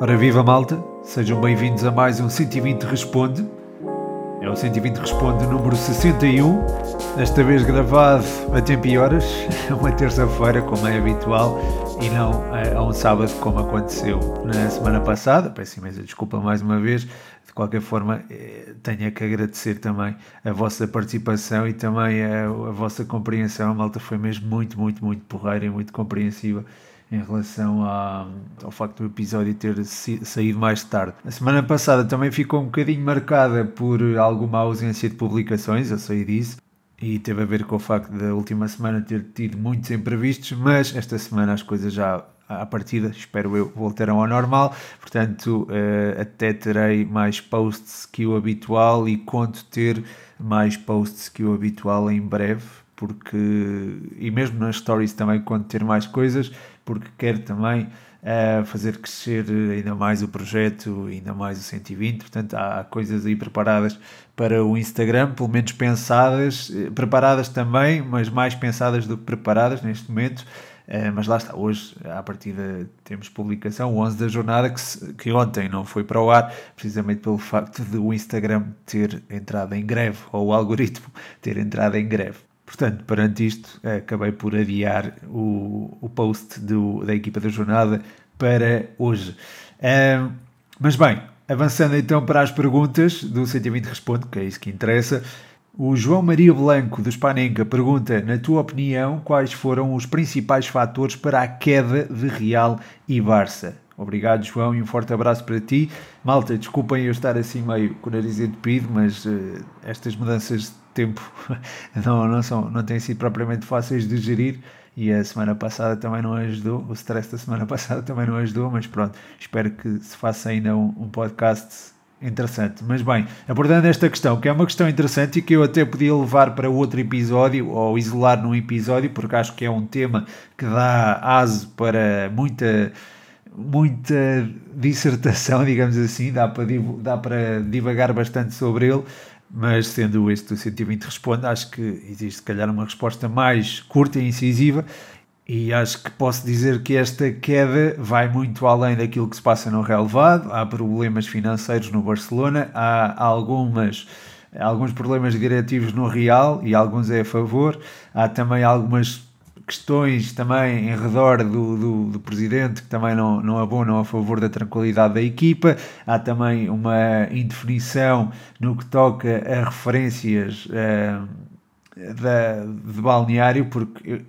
Ora viva malta, sejam bem-vindos a mais um 120 Responde. É o 120 Responde número 61, desta vez gravado a tempo e horas, uma terça-feira, como é habitual, e não a um sábado, como aconteceu na semana passada. Peço imensa desculpa mais uma vez. De qualquer forma, eh, tenho que agradecer também a vossa participação e também a, a vossa compreensão. A malta foi mesmo muito, muito, muito porreira e muito compreensiva em relação ao facto do episódio ter saído mais tarde. A semana passada também ficou um bocadinho marcada por alguma ausência de publicações, eu sei disso, e teve a ver com o facto da última semana ter tido muitos imprevistos, mas esta semana as coisas já à partida, espero eu, voltarão ao normal. Portanto, uh, até terei mais posts que o habitual e conto ter mais posts que o habitual em breve, porque, e mesmo nas stories também conto ter mais coisas, porque quero também uh, fazer crescer ainda mais o projeto, ainda mais o 120. Portanto, há coisas aí preparadas para o Instagram, pelo menos pensadas, eh, preparadas também, mas mais pensadas do que preparadas neste momento. Uh, mas lá está, hoje, à partida, temos publicação, 11 da jornada, que, que ontem não foi para o ar, precisamente pelo facto de o Instagram ter entrado em greve, ou o algoritmo ter entrado em greve. Portanto, perante isto, acabei por adiar o, o post do, da equipa da jornada para hoje. Um, mas bem, avançando então para as perguntas do 120 Responde, que é isso que interessa. O João Maria Blanco, do Spanenka, pergunta: Na tua opinião, quais foram os principais fatores para a queda de Real e Barça? Obrigado, João, e um forte abraço para ti. Malta, desculpem eu estar assim meio com o nariz entupido, mas uh, estas mudanças de tempo não, não, são, não têm sido propriamente fáceis de gerir e a semana passada também não ajudou, o stress da semana passada também não ajudou, mas pronto, espero que se faça ainda um, um podcast interessante. Mas bem, abordando esta questão, que é uma questão interessante e que eu até podia levar para outro episódio ou isolar num episódio, porque acho que é um tema que dá aso para muita muita dissertação, digamos assim, dá para, dá para divagar bastante sobre ele, mas sendo este o 120 responde, acho que existe se calhar uma resposta mais curta e incisiva e acho que posso dizer que esta queda vai muito além daquilo que se passa no relevado. Há problemas financeiros no Barcelona, há algumas, alguns problemas diretivos no Real e alguns é a favor. Há também algumas questões também em redor do, do, do, presidente que também não, não abonam a favor da tranquilidade da equipa. Há também uma indefinição no que toca a referências uh, da, de balneário, porque eu,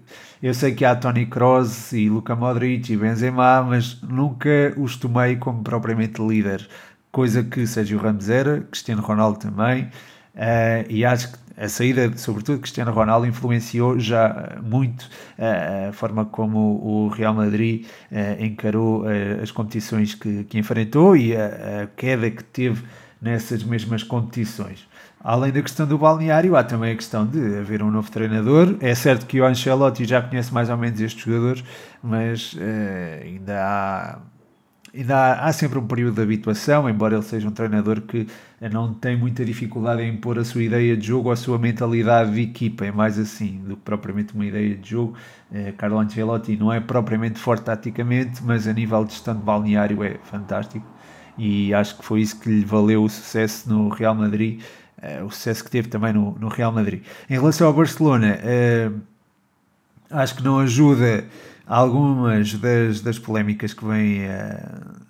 eu, sei que há Tony Kroos e Luka Modric e Benzema, mas nunca os tomei como propriamente líder, coisa que Sérgio Ramos era, Cristiano Ronaldo também. Uh, e acho que a saída, sobretudo, de Cristiano Ronaldo influenciou já muito uh, a forma como o Real Madrid uh, encarou as competições que, que enfrentou e a, a, queda que teve nessas mesmas competições. Além da questão do balneário, há também a questão de haver um novo treinador. É certo que o Ancelotti já conhece mais ou menos estes jogadores, mas ainda há ainda há, há, sempre um período de habituação, embora ele seja um treinador que não tem muita dificuldade em impor a sua ideia de jogo ou a sua mentalidade de equipa, é mais assim do que propriamente uma ideia de jogo. Eh, Carlo Ancelotti não é propriamente forte taticamente, mas a nível de de balneário é fantástico e acho que foi isso que lhe valeu o sucesso no Real Madrid, o sucesso que teve também no, no Real Madrid. Em relação ao Barcelona, eh, acho que não ajuda algumas das, das polémicas que vêm uh,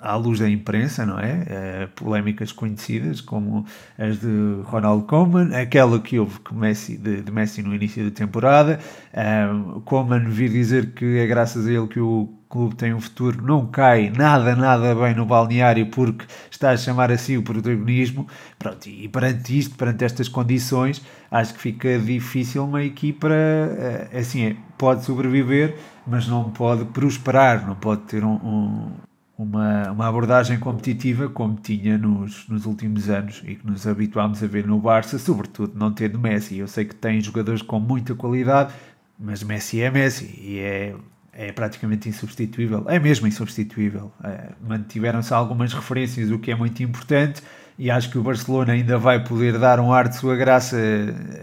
à luz da imprensa, não é? Polémicas conhecidas, como as de Ronald Koeman, aquela que houve com Messi, de, de Messi no início da temporada. Uh, Koeman vir dizer que é graças a ele que o clube tem um futuro, não cai nada, nada bem no balneário porque está a chamar assim o protagonismo. Pronto, e perante isto, perante estas condições, acho que fica difícil uma equipa, eh, assim, é, pode sobreviver, mas não pode prosperar, não pode ter um, um, uma, uma abordagem competitiva como tinha nos, nos últimos anos e que nos habituámos a ver no Barça, sobretudo não tendo Messi. Eu sei que tem jogadores com muita qualidade, mas Messi é Messi e é é praticamente insubstituível, é mesmo insubstituível. É, Mantiveram-se algumas referências, o que é muito importante, e acho que o Barcelona ainda vai poder dar um ar de sua graça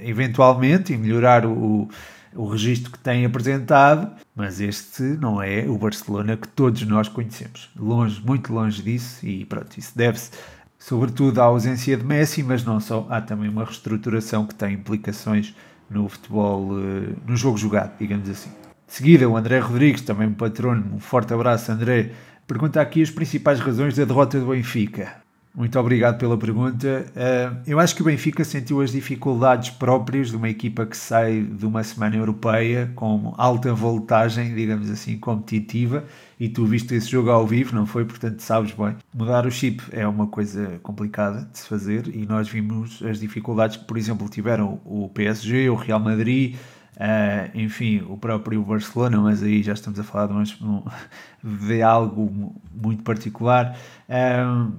eventualmente e melhorar o, o registro que tem apresentado, mas este não é o Barcelona que todos nós conhecemos. Longe, muito longe disso, e pronto, isso deve-se sobretudo à ausência de Messi, mas não só, há também uma reestruturação que tem implicações no futebol, eh, no jogo jogado, digamos assim. De seguida, o André Rodrigues, também patrono, um forte abraço, André, pergunta aqui as principais razões da derrota do Benfica. Muito obrigado pela pergunta. Uh, eu acho que o Benfica sentiu as dificuldades próprias de uma equipa que sai de uma semana europeia com alta voltagem, digamos assim, competitiva, e tu viste esse jogo ao vivo, não foi? Portanto, sabes bem. Mudar o chip é uma coisa complicada de se fazer, e nós vimos as dificuldades que, por exemplo, tiveram o PSG, o Real Madrid. Uh, enfim, o próprio Barcelona, mas aí já estamos a falar de, de algo muito particular. Uh,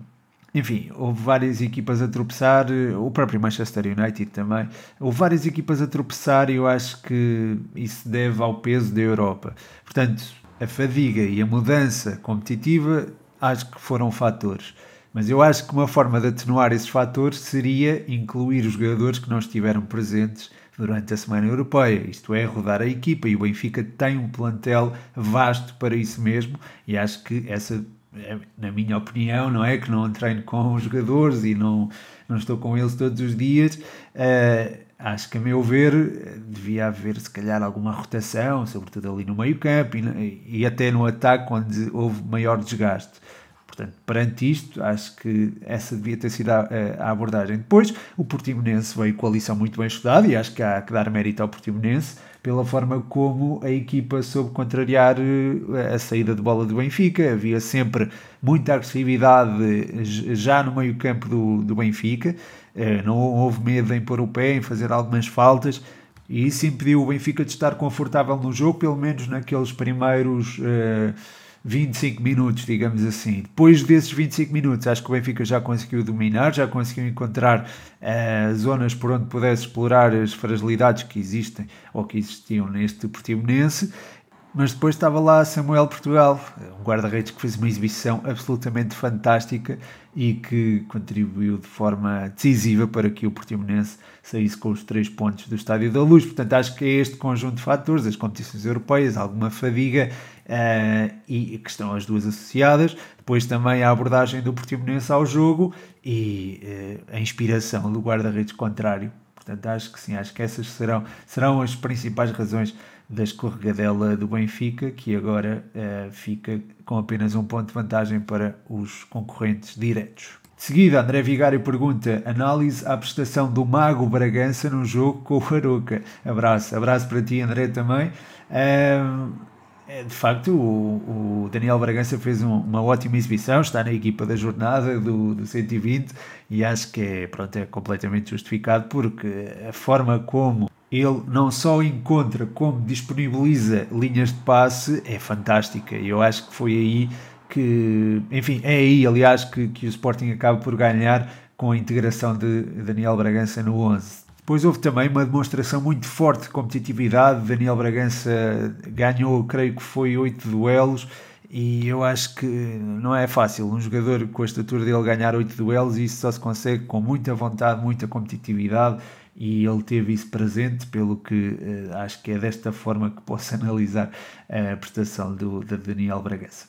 enfim, houve várias equipas a tropeçar, o próprio Manchester United também. Houve várias equipas a tropeçar e eu acho que isso deve ao peso da Europa. Portanto, a fadiga e a mudança competitiva acho que foram fatores. Mas eu acho que uma forma de atenuar esses fatores seria incluir os jogadores que não estiveram presentes durante a Semana Europeia, isto é, rodar a equipa. E o Benfica tem um plantel vasto para isso mesmo, e acho que essa é, na minha opinião, não é? Que não treino com os jogadores e não, não estou com eles todos os dias. Uh, acho que, a meu ver, devia haver se calhar alguma rotação, sobretudo ali no meio-campo e, e, até no ataque, onde houve maior desgaste. Portanto, perante isto, acho que essa devia ter sido a, a abordagem. Depois, o Portimonense veio com a lição muito bem estudada e acho que há que dar mérito ao Portimonense pela forma como a equipa soube contrariar eh, a saída de bola do Benfica. Havia sempre muita agressividade já no meio-campo do, do Benfica, eh, não houve medo em pôr o pé, em fazer algumas faltas. E isso impediu o Benfica de estar confortável no jogo, pelo menos naqueles primeiros uh, 25 minutos, digamos assim. Depois desses 25 minutos, acho que o Benfica já conseguiu dominar, já conseguiu encontrar uh, zonas por onde pudesse explorar as fragilidades que existem ou que existiam neste Portimonense. Mas depois estava lá Samuel Portugal, um guarda-redes que fez uma exibição absolutamente fantástica e que contribuiu de forma decisiva para que o Portimonense saísse com os três pontos do Estádio da Luz. Portanto, acho que é este conjunto de fatores, as competições europeias, alguma fadiga uh, e que estão as duas associadas. Depois também a abordagem do Portimonense ao jogo e uh, a inspiração do guarda-redes contrário. Portanto, acho que sim, acho que essas serão, serão as principais razões da escorregadela do Benfica, que agora uh, fica com apenas um ponto de vantagem para os concorrentes diretos. De seguida, André Vigário pergunta: análise à prestação do Mago Bragança no jogo com o Aroca. Abraço, abraço para ti, André, também. De facto, o, o, Daniel Bragança fez um, uma ótima exibição, está na equipa da jornada do, do 120 e acho que é, pronto, é completamente justificado porque a forma como ele não só encontra como disponibiliza linhas de passe é fantástica eu acho que foi aí que, enfim, é aí aliás que, que o Sporting acaba por ganhar com a integração de Daniel Bragança no 11 depois houve também uma demonstração muito forte de competitividade. Daniel Bragança ganhou, creio que foi oito duelos. E eu acho que não é fácil um jogador com a estatura dele ganhar oito duelos e isso só se consegue com muita vontade, muita competitividade e ele teve isso presente, pelo que uh, acho que é desta forma que posso analisar a prestação do, de Daniel Bragança.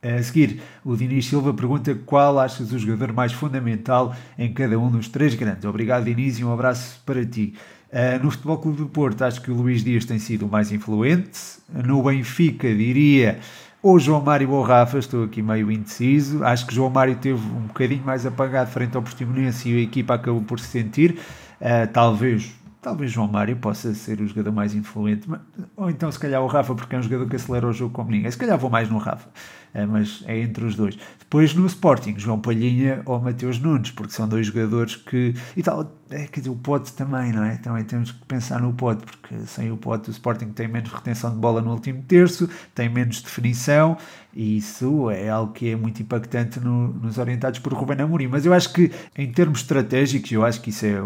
A seguir, o Dinis Silva pergunta qual achas o jogador mais fundamental em cada um dos três grandes. Obrigado, Dinis, e um abraço para ti. Uh, no Futebol Clube do Porto, acho que o Luís Dias tem sido o mais influente. No Benfica, diria ou João Mário ou Rafa, estou aqui meio indeciso. Acho que João Mário teve um bocadinho mais apagado frente ao Portimonense e a equipa acabou por se sentir. Uh, talvez talvez João Mário possa ser o jogador mais influente, ou então se calhar o Rafa, porque é um jogador que acelera o jogo como ninguém. Se calhar vou mais no Rafa, eh, mas é entre os dois. Depois no Sporting, João Palhinha ou Mateus Nunes, porque são dois jogadores que. E tal, é, quer dizer, o Pote também, não é? Também temos que pensar no Pote, porque sem o Pote o Sporting tem menos retenção de bola no último terço, tem menos definição, e isso é algo que é muito impactante no, nos orientados por Ruben Amorim. Mas eu acho que, em termos estratégicos, eu acho que isso é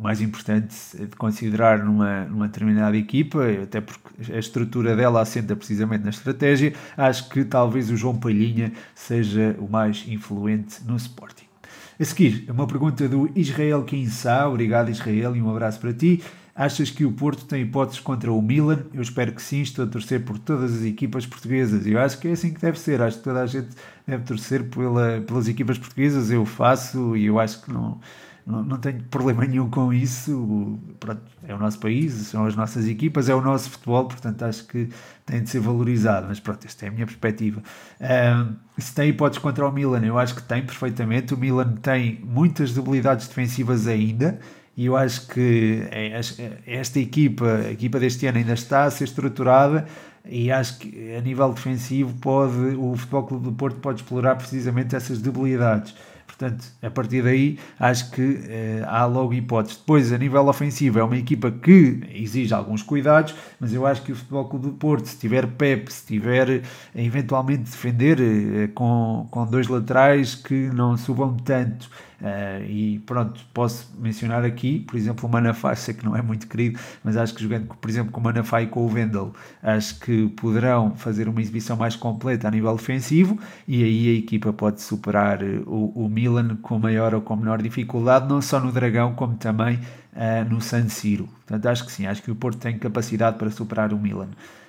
mais importante de considerar numa, numa determinada equipa, até porque a estrutura dela assenta precisamente na estratégia, acho que talvez o João Palhinha seja o mais influente no Sporting. A seguir, uma pergunta do Israel Kinsá, obrigado Israel e um abraço para ti. Achas que o Porto tem hipóteses contra o Milan? Eu espero que sim, estou a torcer por todas as equipas portuguesas. Eu acho que é assim que deve ser. Acho que toda a gente deve torcer pela, pelas equipas portuguesas. Eu faço e eu acho que não não, não tenho problema nenhum com isso. Pronto, é o nosso país, são as nossas equipas, é o nosso futebol, portanto acho que tem de ser valorizado. Mas pronto, esta é a minha perspectiva. Um, se tem hipóteses contra o Milan, eu acho que tem perfeitamente. O Milan tem muitas debilidades defensivas ainda. E eu acho que é, é, esta equipa, a equipa deste ano ainda está a ser estruturada e acho que a nível defensivo pode, o Futebol Clube do Porto pode explorar precisamente essas debilidades. Portanto, a partir daí, acho que eh, há logo hipóteses. Depois, a nível ofensivo, é uma equipa que exige alguns cuidados, mas eu acho que o Futebol Clube do Porto, se tiver Pep, se tiver eh, eventualmente defender eh, com, com dois laterais que não subam tanto, Uh, e pronto, posso mencionar aqui, por exemplo, o Manafá, sei que não é muito querido, mas acho que jogando, por exemplo, com o Manafá e com o Vendel, acho que poderão fazer uma exibição mais completa a nível defensivo e aí a equipa pode superar o, o Milan com maior ou com menor dificuldade, não só no Dragão, como também uh, no San Siro. Portanto, acho que sim, acho que o Porto tem capacidade para superar o Milan.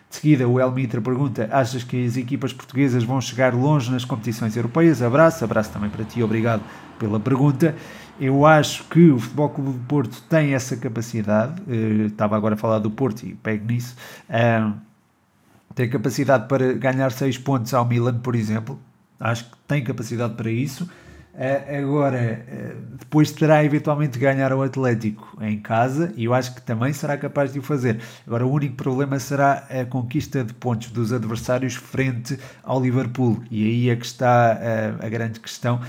De seguida, o Elmitra pergunta: Achas que as equipas portuguesas vão chegar longe nas competições europeias? Abraço, abraço também para ti, obrigado pela pergunta. Eu acho que o Futebol Clube do Porto tem essa capacidade. Uh, estava agora a falar do Porto e pego nisso. Uh, tem capacidade para ganhar 6 pontos ao Milan, por exemplo. Acho que tem capacidade para isso. Uh, agora, uh, depois terá eventualmente de ganhar o Atlético em casa e eu acho que também será capaz de o fazer. Agora, o único problema será a conquista de pontos dos adversários frente ao Liverpool e aí é que está uh, a grande questão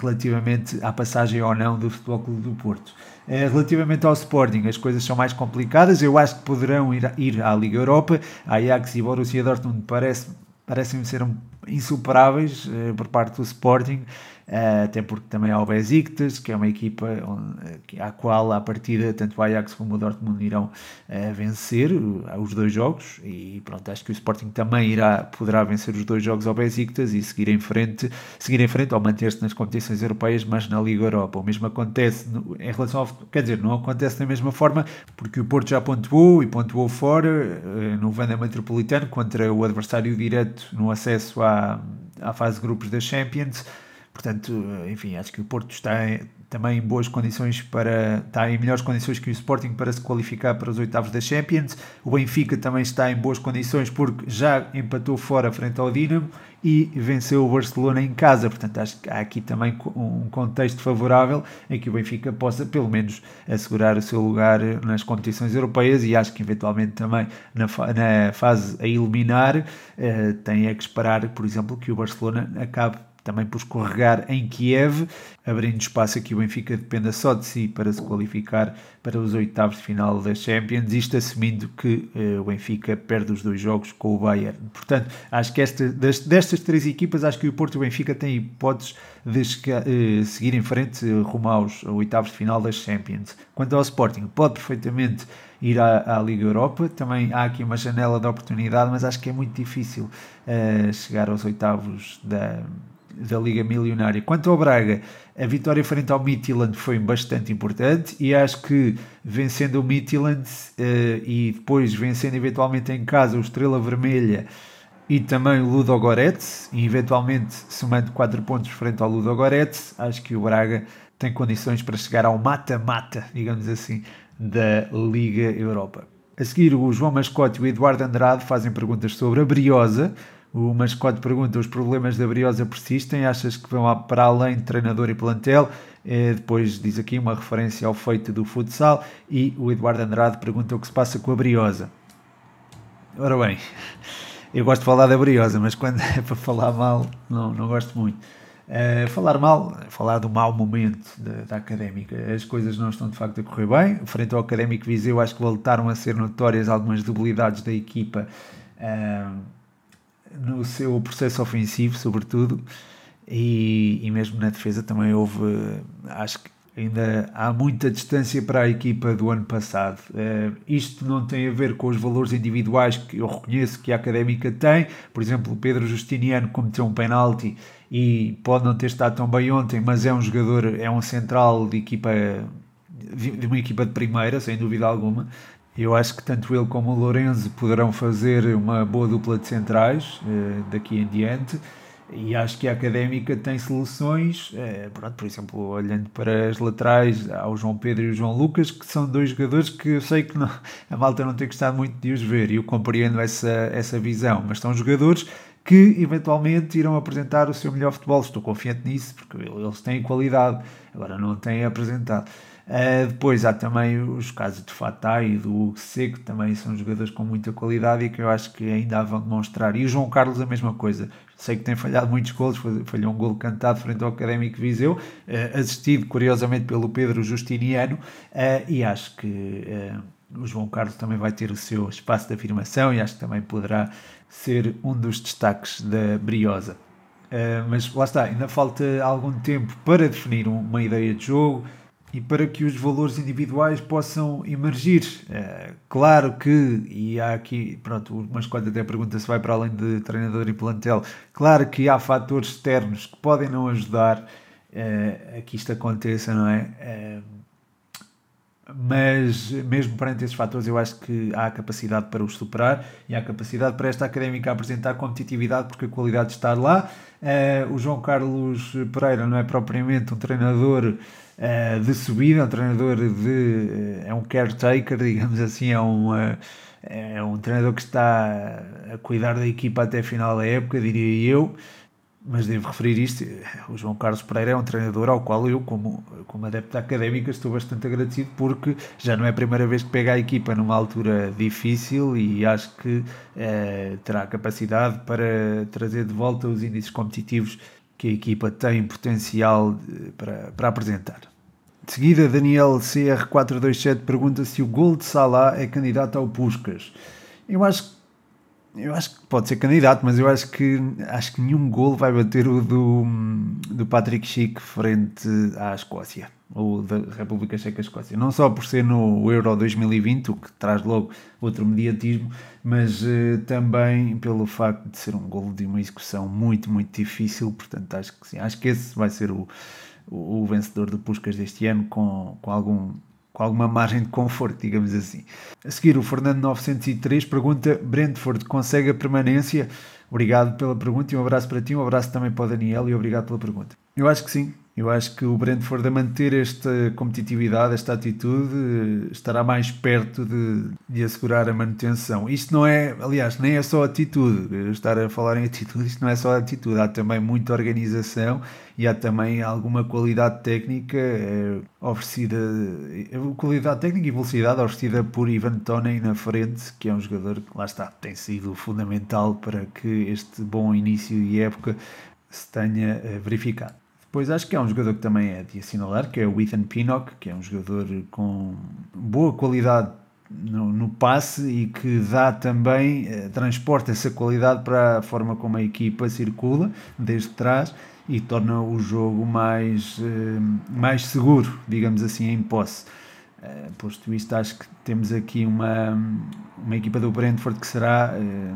relativamente à passagem ou não do Futebol Clube do Porto. Relativamente ao Sporting, as coisas são mais complicadas. Eu acho que poderão ir, ir à Liga Europa. A Ajax e Borussia Dortmund parece, parecem ser insuperáveis por parte do Sporting. Uh, até porque também há o Besiktas, que é uma equipa onde, à qual, à partida, tanto o Ajax como o Dortmund irão uh, vencer os dois jogos, e pronto, acho que o Sporting também irá, poderá vencer os dois jogos ao Besiktas e seguir em frente, seguir em frente ou manter-se nas competições europeias, mas na Liga Europa. O mesmo acontece no, em relação ao, quer dizer, não acontece da mesma forma, porque o Porto já pontuou e pontuou fora no Vanda Metropolitano contra o adversário direto no acesso à, à fase de grupos da Champions, Portanto, enfim, acho que o Porto está também em boas condições para está em melhores condições que o Sporting para se qualificar para os oitavos da Champions. O Benfica também está em boas condições porque já empatou fora frente ao Dinamo e venceu o Barcelona em casa. Portanto, acho que há aqui também um contexto favorável em que o Benfica possa pelo menos assegurar o seu lugar nas competições europeias e acho que eventualmente também na, na fase a eliminar eh, tem é que esperar, por exemplo, que o Barcelona acabe também por escorregar em Kiev, abrindo espaço a que o Benfica dependa só de si para se qualificar para os oitavos de final da Champions, isto assumindo que uh, o Benfica perde os dois jogos com o Bayern. Portanto, acho que esta, destas três equipas, acho que o Porto e o Benfica têm hipóteses de uh, seguir em frente uh, rumo aos oitavos de final das Champions. Quanto ao Sporting, pode perfeitamente ir à, à, Liga Europa. Também há aqui uma janela de oportunidade, mas acho que é muito difícil uh, chegar aos oitavos da, da Liga Milionária. Quanto ao Braga, a vitória frente ao Midtjylland foi bastante importante e acho que vencendo o Midtjylland uh, e depois vencendo eventualmente em casa o Estrela Vermelha e também o Ludo Goretz, e eventualmente somando 4 pontos frente ao Ludo Goretz, acho que o Braga tem condições para chegar ao mata-mata, digamos assim, da Liga Europa. A seguir, o João Mascote e o Eduardo Andrade fazem perguntas sobre a Briosa, o mascote pergunta: os problemas da Briosa persistem? Achas que vão para além de treinador e plantel? É, depois diz aqui uma referência ao feito do futsal. E o Eduardo Andrade pergunta o que se passa com a Briosa. Ora bem, eu gosto de falar da Briosa, mas quando é para falar mal, não, não gosto muito. Uh, falar mal, falar do mau momento da, da, académica. As coisas não estão de facto a correr bem. Frente ao académico Viseu, acho que voltaram a ser notórias algumas debilidades da equipa. Uh, no seu processo ofensivo, sobretudo, e, e mesmo na defesa também houve, acho que ainda há muita distância para a equipa do ano passado. Uh, isto não tem a ver com os valores individuais que eu reconheço que a Académica tem. Por exemplo, o Pedro Justiniano cometeu um penalti e pode não ter estado tão bem ontem, mas é um jogador, é um central de equipa de uma equipa de primeira, sem dúvida alguma. Eu acho que tanto ele como o Lourenço poderão fazer uma boa dupla de centrais uh, daqui em diante. E acho que a Académica tem soluções, uh, pronto, por exemplo, olhando para as laterais, há o João Pedro e o João Lucas, que são dois jogadores que eu sei que não, a malta não tem gostado muito de os ver, e eu compreendo essa, essa visão, mas são jogadores que eventualmente irão apresentar o seu melhor futebol. Estou confiante nisso, porque eles têm qualidade, agora não têm apresentado. Uh, depois há também os casos de Fatah e do Hugo Seco, também são jogadores com muita qualidade e que eu acho que ainda vão demonstrar. E o João Carlos a mesma coisa. Sei que tem falhado muitos golos, falhou um golo cantado frente ao Académico Viseu, uh, assistido curiosamente pelo Pedro Justiniano, uh, e acho que o João Carlos também vai ter o seu espaço de afirmação e acho que também poderá ser um dos destaques da Briosa. Mas lá está, ainda falta algum tempo para definir uma ideia de jogo e para que os valores individuais possam emergir. É, claro que, e há aqui, pronto, o Mascote até pergunta se vai para além de treinador e plantel, claro que há fatores externos que podem não ajudar é, a que isto aconteça, não é? é mas mesmo perante esses fatores eu acho que há capacidade para os superar e há capacidade para esta académica apresentar competitividade porque a qualidade está lá. O João Carlos Pereira não é propriamente um treinador uh, de subida, é um treinador de. Uh, é um caretaker, digamos assim, é um, é um treinador que está a cuidar da equipa até a final da época, diria eu mas devo referir isto, o João Carlos Pereira é um treinador ao qual eu, como, como adepto académica, estou bastante agradecido porque já não é a primeira vez que pega a equipa numa altura difícil e acho que eh, terá capacidade para trazer de volta os índices competitivos que a equipa tem potencial para, para apresentar. De seguida, Daniel CR427 pergunta se o gol de Salah é candidato ao Puscas. Eu acho que eu acho que pode ser candidato, mas eu acho que acho que nenhum gol vai bater o do, do Patrick Schick frente à Escócia, ou da República Checa Escócia. Não só por ser no Euro 2020, o que traz logo outro mediatismo, mas uh, também pelo facto de ser um gol de uma execução muito, muito difícil. Portanto, acho que sim, acho que esse vai ser o, o, o vencedor de Puscas deste ano, com, com algum com alguma margem de conforto, digamos assim. A seguir, o Fernando 903 pergunta: Brentford consegue a permanência? Obrigado pela pergunta e um abraço para ti, um abraço também para o Daniel e obrigado pela pergunta. Eu acho que sim, eu acho que o Brentford a manter esta competitividade, esta atitude, estará mais perto de, de assegurar a manutenção. Isto não é, aliás, nem é só atitude. Estar a falar em atitude, isto não é só atitude. Há também muita organização e há também alguma qualidade técnica é, oferecida, qualidade técnica e velocidade oferecida por Ivan Toney na frente, que é um jogador que, lá está, tem sido fundamental para que este bom início de época se tenha eh, verificado. Pois acho que é um jogador que também é de assinalar, que é o Ethan Pinnock, que é um jogador com boa qualidade no, no passe e que dá também, eh, transporta essa qualidade para a forma como a equipa circula desde trás e torna o jogo mais, eh, mais seguro, digamos assim, em posse. Eh, posto isto, acho que temos aqui uma, uma equipa do Brentford que será eh,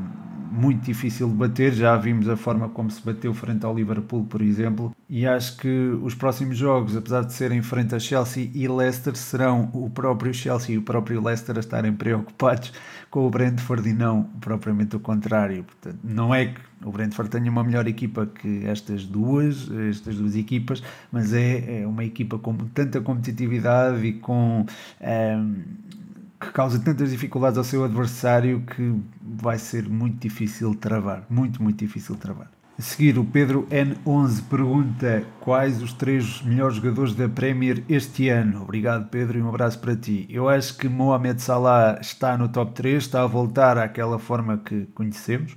muito difícil de bater. Já vimos a forma como se bateu frente ao Liverpool, por exemplo, e acho que os próximos jogos, apesar de serem frente a Chelsea e Leicester, serão o próprio Chelsea e o próprio Leicester a estarem preocupados com o Brentford e não propriamente o contrário. Portanto, não é que o Brentford tenha uma melhor equipa que estas duas, estas duas equipas, mas é, é uma equipa com tanta competitividade e com. Um, ehm, que causa tantas dificuldades ao seu adversário que vai ser muito difícil travar. Muito, muito difícil travar. A seguir, o Pedro N11 pergunta quais os três melhores jogadores da Premier este ano. Obrigado, Pedro, e um abraço para ti. Eu acho que Mohamed Salah está no top 3, está a voltar àquela forma que conhecemos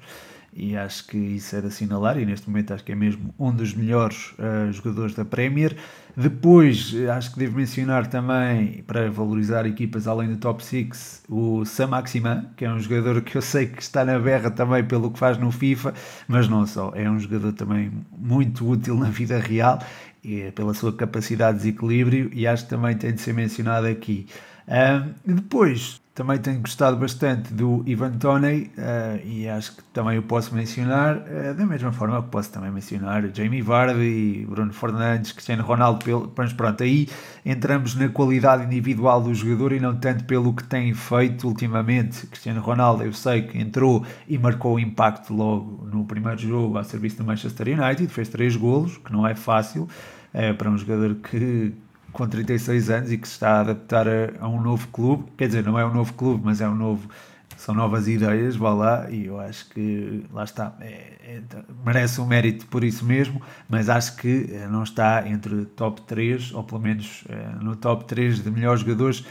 e acho que isso era assinalar e neste momento acho que é mesmo um dos melhores uh, jogadores da Premier. Depois acho que devo mencionar também, para valorizar equipas além do top 6, o Sam Maximan, que é um jogador que eu sei que está na berra também pelo que faz no FIFA, mas não só, é um jogador também muito útil na vida real e é pela sua capacidade de desequilíbrio e acho que também tem de ser mencionado aqui. Uh, depois, também tenho gostado bastante do Ivan Toney uh, e acho que também o posso mencionar, uh, da mesma forma que posso também mencionar Jamie Vardy, Bruno Fernandes, Cristiano Ronaldo, pelo, pronto, aí entramos na qualidade individual do jogador e não tanto pelo que tem feito ultimamente. Cristiano Ronaldo, eu sei que entrou e marcou o impacto logo no primeiro jogo a serviço do Manchester United, fez três golos, que não é fácil, uh, para um jogador que com 36 anos e que se está a adaptar a, a, um novo clube. Quer dizer, não é um novo clube, mas é um novo. São novas ideias, vá lá, e eu acho que lá está, é, é, merece um mérito por isso mesmo, mas acho que eh, não está entre top 3, ou pelo menos é, no top 3 de melhores jogadores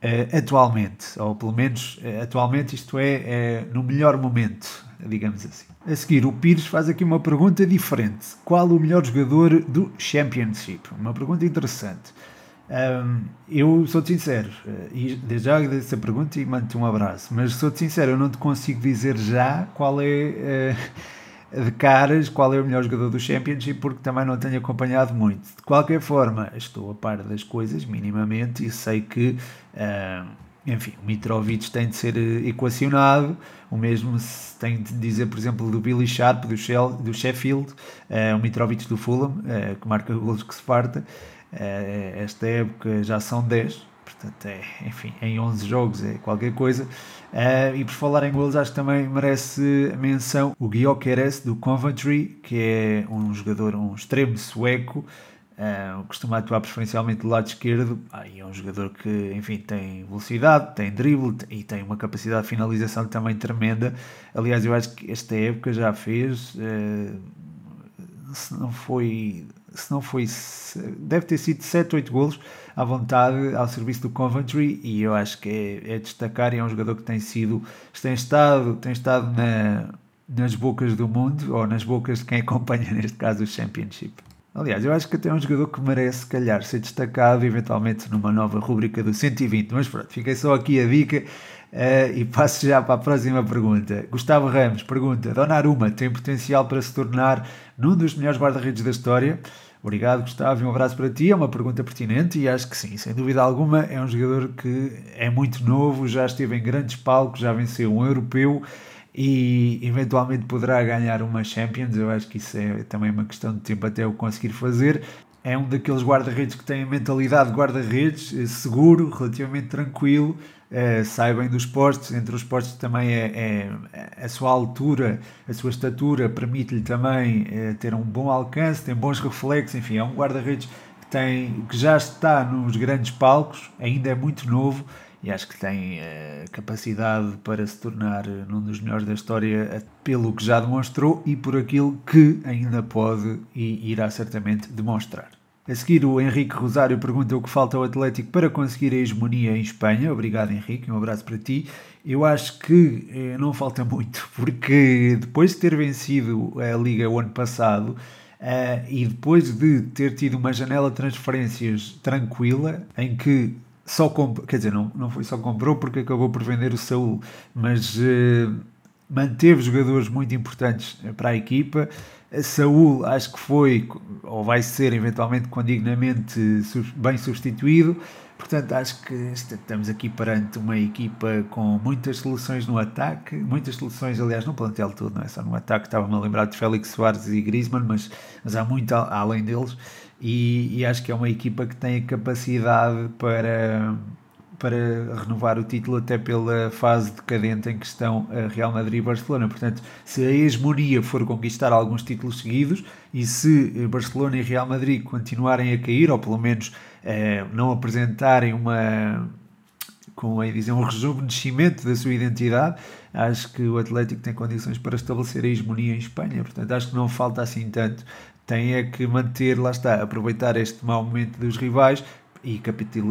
é, atualmente, ou pelo menos atualmente, isto é, é no melhor momento, digamos assim. A seguir, o Pires faz aqui uma pergunta diferente. Qual o melhor jogador do Championship? Uma pergunta interessante. Um, eu sou-te sincero, eh, e desde já agradeço a pergunta e mando-te um abraço, mas sou-te sincero, eu não te consigo dizer já qual é uh, de caras qual é o melhor jogador do Championship porque também não tenho acompanhado muito. De qualquer forma, estou a par das coisas, minimamente, e sei que. Uh, enfim, o Mitrovic tem de ser eh, equacionado, o mesmo se tem de dizer, por exemplo, do Billy Sharp, do, Shell, do Sheffield, uh, o Mitrovic do Fulham, uh, que marca golos que se farta. Uh, esta época já são 10, portanto, é, enfim, em 11 jogos é qualquer coisa. e por falar em golos, acho que também merece menção o Gyökeres do Coventry, que é um jogador, um extremo sueco, Uh, costuma atuar preferencialmente do lado esquerdo. Aí é um jogador que, enfim, tem velocidade, tem drible e tem uma capacidade de finalização também tremenda. Aliás, eu acho que esta época já fez, uh, se não foi, se não foi, deve ter sido 7, 8 golos à vontade ao serviço do Coventry e eu acho que é, é destacar e é um jogador que tem sido, tem estado, tem estado na, nas bocas do mundo ou nas bocas de quem acompanha neste caso o Championship. Aliás, eu acho que até é um jogador que merece, se calhar, ser destacado eventualmente numa nova rúbrica do 120. Mas pronto, fiquei só aqui a dica uh, e passo já para a próxima pergunta. Gustavo Ramos pergunta: Donnarumma tem potencial para se tornar num dos melhores guarda-redes da história? Obrigado, Gustavo, e um abraço para ti. É uma pergunta pertinente e acho que sim, sem dúvida alguma. É um jogador que é muito novo, já esteve em grandes palcos, já venceu um europeu e eventualmente poderá ganhar uma Champions. Eu acho que isso é também uma questão de tempo até o conseguir fazer. É um daqueles guarda-redes que tem a mentalidade de guarda-redes, eh, seguro, relativamente tranquilo, é, sai bem dos postos. Entre os postos também é, é a sua altura, a sua estatura permite-lhe também é, ter um bom alcance, tem bons reflexos. Enfim, é um guarda-redes que, tem, que já está nos grandes palcos, ainda é muito novo e acho que tem uh, capacidade para se tornar uh, num dos melhores da história pelo que já demonstrou e por aquilo que ainda pode e irá certamente demonstrar. A seguir, o Henrique Rosário pergunta o que falta ao Atlético para conseguir a hegemonia em Espanha. Obrigado, Henrique, um abraço para ti. Eu acho que não falta muito, porque depois de ter vencido a Liga o ano passado, Uh, e depois de ter tido uma janela de transferências tranquila, em que só comprou, quer dizer, não, não foi só comprou porque acabou por vender o Saúl, mas uh, manteve jogadores muito importantes para a equipa. A Saúl acho que foi, ou vai ser eventualmente condignamente bem substituído. Portanto, acho que estamos aqui perante uma equipa com muitas soluções no ataque, muitas soluções, aliás, no plantel todo, não é só no ataque. Estava-me a lembrar de Félix Soares e Griezmann, mas, mas há muito além deles e, e, acho que é uma equipa que tem a capacidade para, para renovar o título até pela fase decadente em que estão a Real Madrid e Barcelona. Portanto, se a hegemonia for conquistar alguns títulos seguidos e se Barcelona e Real Madrid continuarem a cair, ou pelo menos eh, não apresentarem uma com a dizer, um rejuvenescimento da sua identidade, acho que o Atlético tem condições para estabelecer a hegemonia em Espanha. Portanto, acho que não falta assim tanto tem é que manter, lá está, aproveitar este mau momento dos rivais e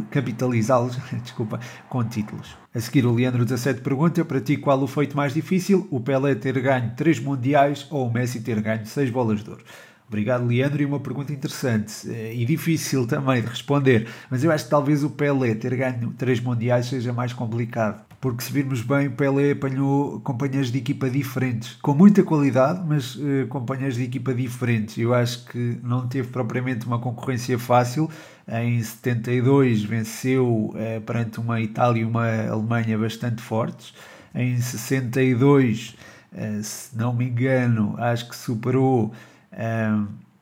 capitalizá-los desculpa, com títulos. A seguir, o Leandro 17 pergunta para ti qual o feito mais difícil, o Pelé ter ganho 3 mundiais ou o Messi ter ganho 6 bolas de ouro. Obrigado, Leandro, e uma pergunta interessante eh, e difícil também de responder, mas eu acho que talvez o Pelé ter ganho 3 mundiais seja mais complicado. Porque se virmos bem, o Pelé apanhou companheiros de equipa diferentes, com muita qualidade, mas uh, companheiros de equipa diferentes. Eu acho que não teve propriamente uma concorrência fácil. Em 72 venceu uh, perante uma Itália e uma Alemanha bastante fortes. Em 62, uh, se não me engano, acho que superou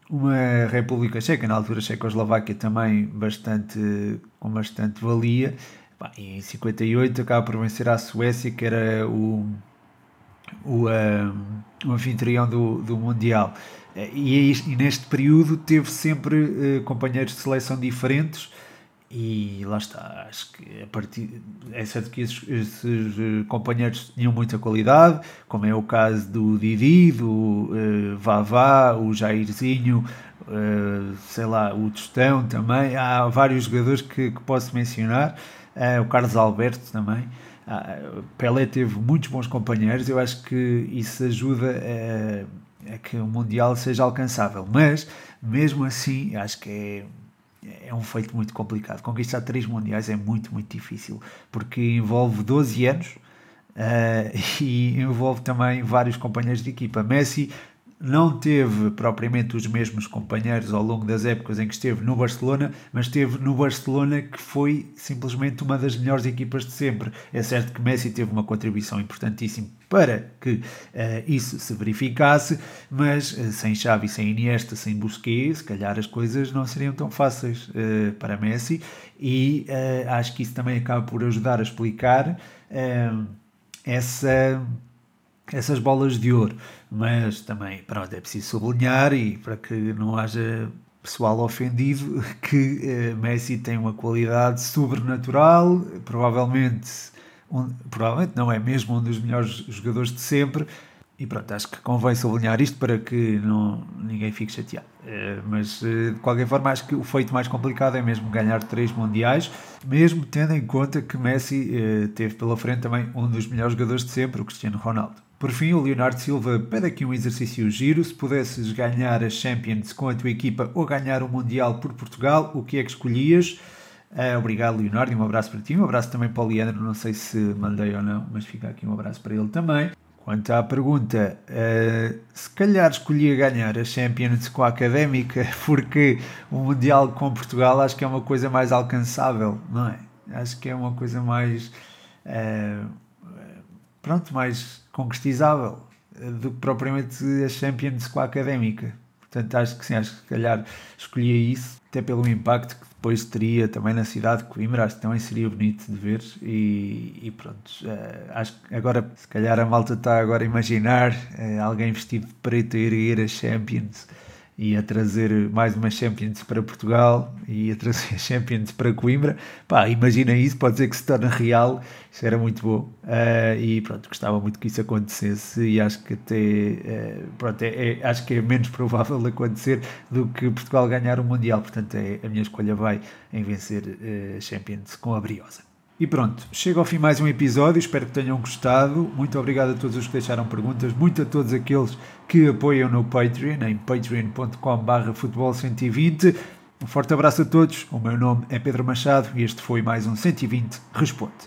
uma República Checa, na altura Checoslováquia também bastante, com bastante valia. Em 58 acaba por vencer a Suécia, que era o, o, um, o anfitrião do, do Mundial. E, e, neste período teve sempre uh, companheiros de seleção diferentes e lá está, acho que a partir, é certo que esses, esses uh, companheiros tinham muita qualidade, como é o caso do Didi, do uh, Vavá, o Jairzinho, uh, sei lá, o Tostão também, há vários jogadores que, que posso mencionar, uh, o Carlos Alberto também. Uh, Pelé teve muitos bons companheiros, eu acho que isso ajuda a, a que o Mundial seja alcançável, mas mesmo assim, acho que é é um feito muito complicado. Conquistar três mundiais é muito, muito difícil, porque envolve 12 anos uh, e envolve também vários companheiros de equipa. Messi não teve propriamente os mesmos companheiros ao longo das épocas em que esteve no Barcelona, mas esteve no Barcelona que foi simplesmente uma das melhores equipas de sempre. É certo que Messi teve uma contribuição importantíssima para que uh, isso se verificasse, mas uh, sem Xavi, sem Iniesta, sem Busquets, se calhar as coisas não seriam tão fáceis uh, para Messi e acho que isso também acaba por ajudar a explicar essa essas bolas de ouro. Mas também, pronto, é preciso sublinhar e para que não haja pessoal ofendido que uh, Messi tem uma qualidade sobrenatural, provavelmente, um, provavelmente não é mesmo um dos melhores jogadores de sempre. E pronto, acho que convém sublinhar isto para que não, ninguém fique chateado. Uh, mas uh, de qualquer forma, acho que o feito mais complicado é mesmo ganhar três mundiais, mesmo tendo em conta que Messi teve pela frente também um dos melhores jogadores de sempre, o Cristiano Ronaldo. Por fim, o Leonardo Silva pede aqui um exercício giro. Se pudesses ganhar a Champions com a tua equipa ou ganhar o Mundial por Portugal, o que é que escolhias? Uh, obrigado, Leonardo, e um abraço para ti. Um abraço também para o Leandro, não sei se mandei ou não, mas fica aqui um abraço para ele também. Quanto à pergunta, uh, se calhar escolhia ganhar a Champions com a Académica, porque o Mundial com Portugal acho que é uma coisa mais alcançável, não é? Acho que é uma coisa mais. Uh, pronto, mais concretizável eh, do que propriamente a Champions com a Académica. Portanto, acho que sim, acho que se calhar escolhia isso, até pelo impacto que depois teria também na cidade de Coimbra, acho que também seria bonito de ver e, e pronto, uh, acho que agora se calhar a malta está agora a imaginar uh, alguém vestido de preto a erguer a Champions e a trazer mais uma Champions para Portugal e a trazer Champions para Coimbra. Pá, imagina isso, pode ser que se torne real, isso era muito bom. Uh, e pronto, gostava muito que isso acontecesse e acho que até, uh, pronto, é, é, acho que é menos provável acontecer do que Portugal ganhar o Mundial, portanto é, a minha escolha vai em vencer uh, Champions com a Briosa. E pronto, chega ao fim mais um episódio, espero que tenham gostado. Muito obrigado a todos os que deixaram perguntas, muito a todos aqueles que apoiam no Patreon, em patreon.com.br futebol120. Um forte abraço a todos, o meu nome é Pedro Machado e este foi mais um 120 Responde.